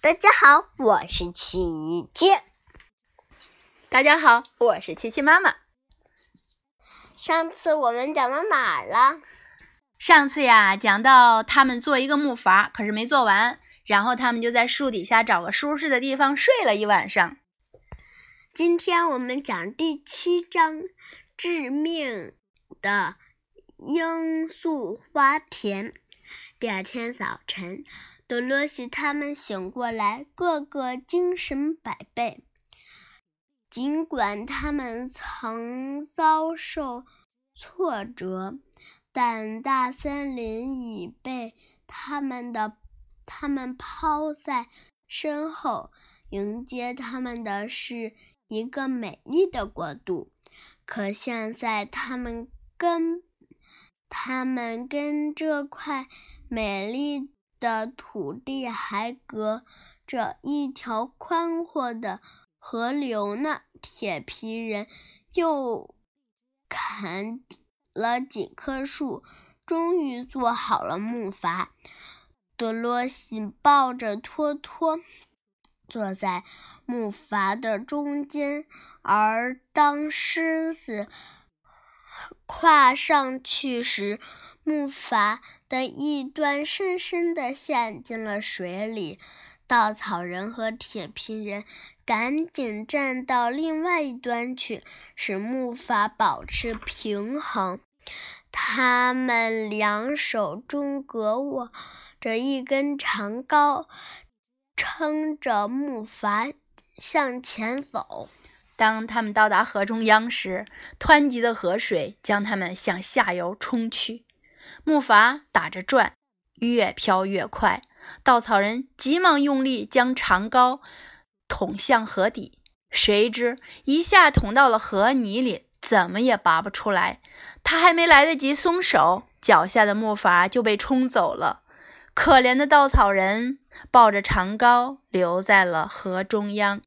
大家好，我是琪琪。大家好，我是琪琪妈妈。上次我们讲到哪儿了？上次呀，讲到他们做一个木筏，可是没做完，然后他们就在树底下找个舒适的地方睡了一晚上。今天我们讲第七章致命的罂粟花田。第二天早晨，多罗西他们醒过来，个个精神百倍。尽管他们曾遭受挫折，但大森林已被他们的他们抛在身后，迎接他们的是一个美丽的国度。可现在，他们跟他们跟这块美丽的土地还隔着一条宽阔的。河流呢？铁皮人又砍了几棵树，终于做好了木筏。多罗西抱着托托坐在木筏的中间，而当狮子跨上去时，木筏的一端深深地陷进了水里。稻草人和铁皮人。赶紧站到另外一端去，使木筏保持平衡。他们两手中各握着一根长篙，撑着木筏向前走。当他们到达河中央时，湍急的河水将他们向下游冲去。木筏打着转，越飘越快。稻草人急忙用力将长篙。捅向河底，谁知一下捅到了河泥里，怎么也拔不出来。他还没来得及松手，脚下的木筏就被冲走了。可怜的稻草人抱着长篙留在了河中央。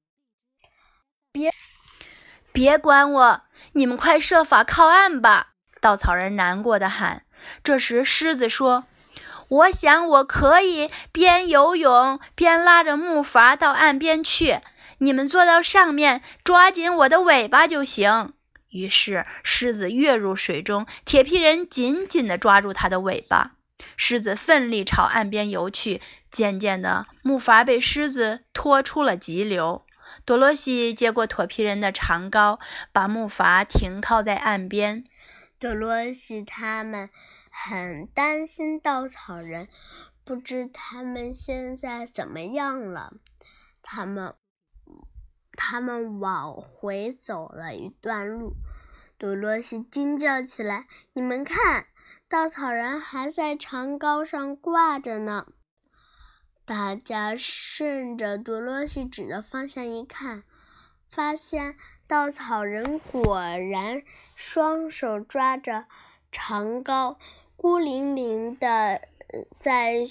别，别管我，你们快设法靠岸吧！稻草人难过的喊。这时，狮子说。我想我可以边游泳边拉着木筏到岸边去，你们坐到上面，抓紧我的尾巴就行。于是狮子跃入水中，铁皮人紧紧地抓住它的尾巴。狮子奋力朝岸边游去，渐渐的，木筏被狮子拖出了急流。多罗西接过铁皮人的长篙，把木筏停靠在岸边。多罗西他们。很担心稻草人，不知他们现在怎么样了。他们，他们往回走了一段路，多罗西惊叫起来：“你们看，稻草人还在长篙上挂着呢！”大家顺着多罗西指的方向一看，发现稻草人果然双手抓着长篙。孤零零的在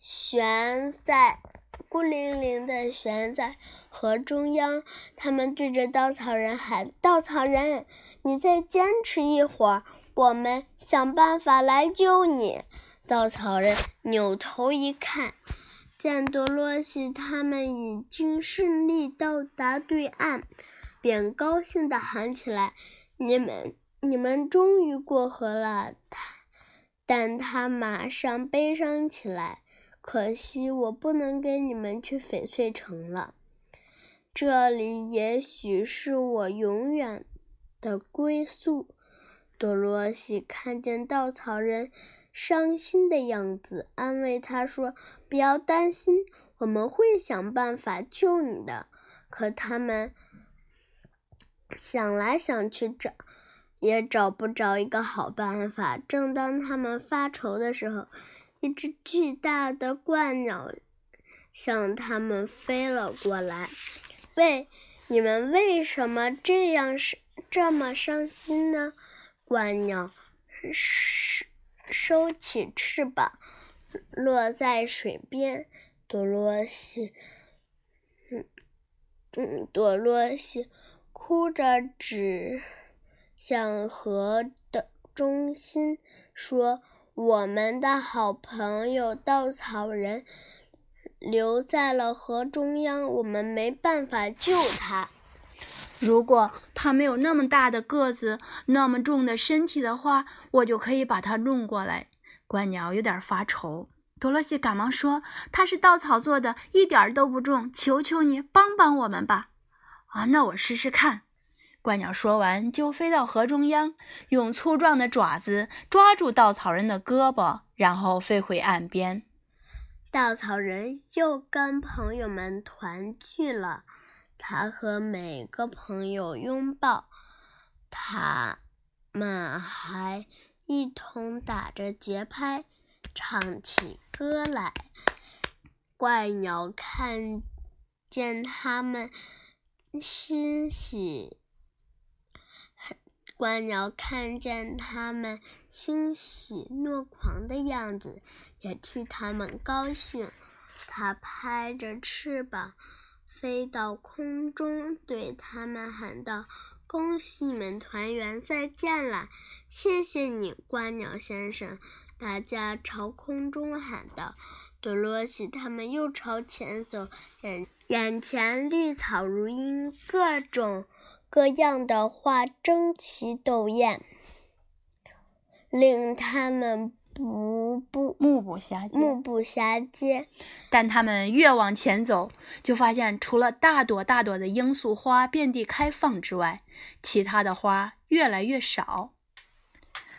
悬在孤零零的悬在河中央，他们对着稻草人喊：“稻草人，你再坚持一会儿，我们想办法来救你。”稻草人扭头一看，见多罗西他们已经顺利到达对岸，便高兴地喊起来：“你们！”你们终于过河了，他，但他马上悲伤起来。可惜我不能跟你们去翡翠城了，这里也许是我永远的归宿。多罗西看见稻草人伤心的样子，安慰他说：“不要担心，我们会想办法救你的。”可他们想来想去找。也找不着一个好办法。正当他们发愁的时候，一只巨大的鹳鸟向他们飞了过来。喂，你们为什么这样是这么伤心呢？鹳鸟是收起翅膀，落在水边。多罗西，嗯嗯，多罗西哭着指。向河的中心说：“我们的好朋友稻草人留在了河中央，我们没办法救他。如果他没有那么大的个子、那么重的身体的话，我就可以把他弄过来。观鸟有点发愁。多罗西赶忙说：“它是稻草做的，一点都不重，求求你帮帮我们吧！”啊，那我试试看。怪鸟说完，就飞到河中央，用粗壮的爪子抓住稻草人的胳膊，然后飞回岸边。稻草人又跟朋友们团聚了。他和每个朋友拥抱，他们还一同打着节拍，唱起歌来。怪鸟看见他们欣喜，怪鸟看见他们欣喜若狂的样子，也替他们高兴。它拍着翅膀。飞到空中，对他们喊道：“恭喜你们团圆，再见了！谢谢你，观鸟先生！”大家朝空中喊道。多罗西他们又朝前走，眼眼前绿草如茵，各种各样的花争奇斗艳，令他们。不不，目不暇接。目不暇接。但他们越往前走，就发现除了大朵大朵的罂粟花遍地开放之外，其他的花越来越少。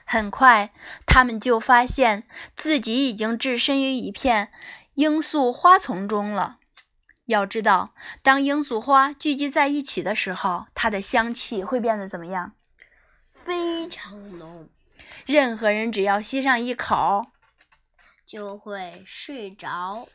很快，他们就发现自己已经置身于一片罂粟花丛中了。要知道，当罂粟花聚集在一起的时候，它的香气会变得怎么样？非常浓。任何人只要吸上一口，就会睡着。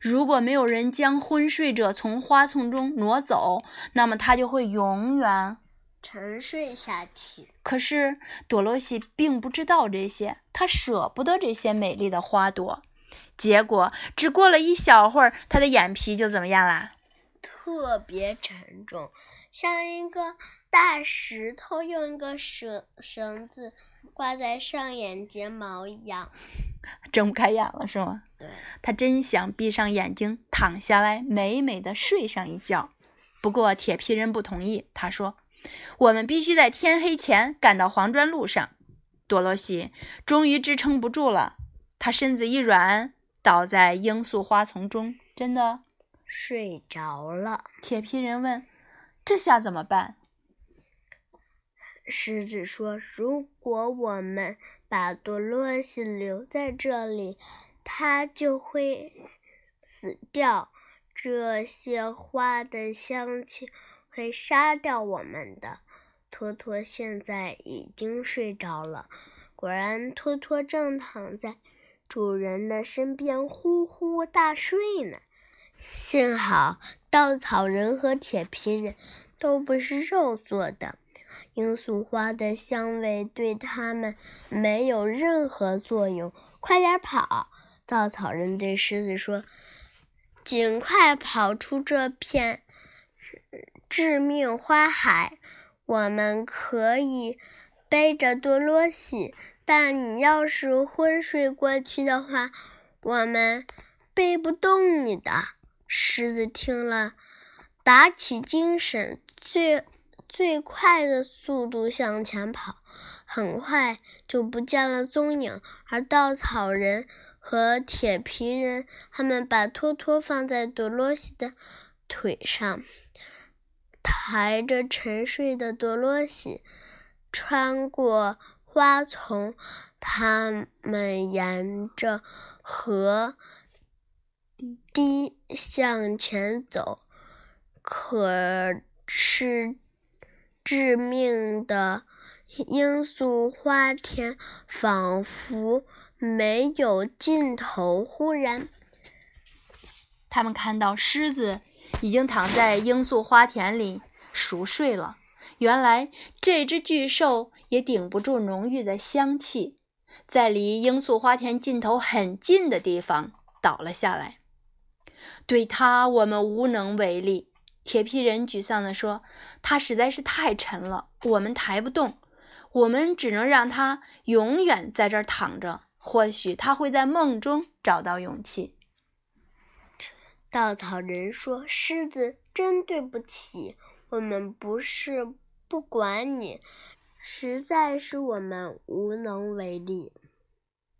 如果没有人将昏睡者从花丛中挪走，那么他就会永远沉睡下去。可是多罗西并不知道这些，他舍不得这些美丽的花朵。结果只过了一小会儿，他的眼皮就怎么样啦？特别沉重，像一个。大石头用一个绳绳子挂在上眼睫毛一样，睁不开眼了是吗？对，他真想闭上眼睛躺下来美美的睡上一觉。不过铁皮人不同意，他说：“我们必须在天黑前赶到黄砖路上。”多罗西终于支撑不住了，他身子一软，倒在罂粟花丛中，真的睡着了。铁皮人问：“这下怎么办？”狮子说：“如果我们把多萝西留在这里，它就会死掉。这些花的香气会杀掉我们的。”托托现在已经睡着了。果然，托托正躺在主人的身边呼呼大睡呢。幸好，稻草人和铁皮人都不是肉做的。罂粟花的香味对他们没有任何作用。快点跑！稻草人对狮子说：“尽快跑出这片致命花海！我们可以背着多罗西，但你要是昏睡过去的话，我们背不动你的。”狮子听了，打起精神，最。最快的速度向前跑，很快就不见了踪影。而稻草人和铁皮人，他们把托托放在多罗西的腿上，抬着沉睡的多罗西，穿过花丛，他们沿着河低向前走。可是。致命的罂粟花田仿佛没有尽头。忽然，他们看到狮子已经躺在罂粟花田里熟睡了。原来，这只巨兽也顶不住浓郁的香气，在离罂粟花田尽头很近的地方倒了下来。对他，我们无能为力。铁皮人沮丧地说：“它实在是太沉了，我们抬不动。我们只能让它永远在这儿躺着。或许它会在梦中找到勇气。”稻草人说：“狮子，真对不起，我们不是不管你，实在是我们无能为力。”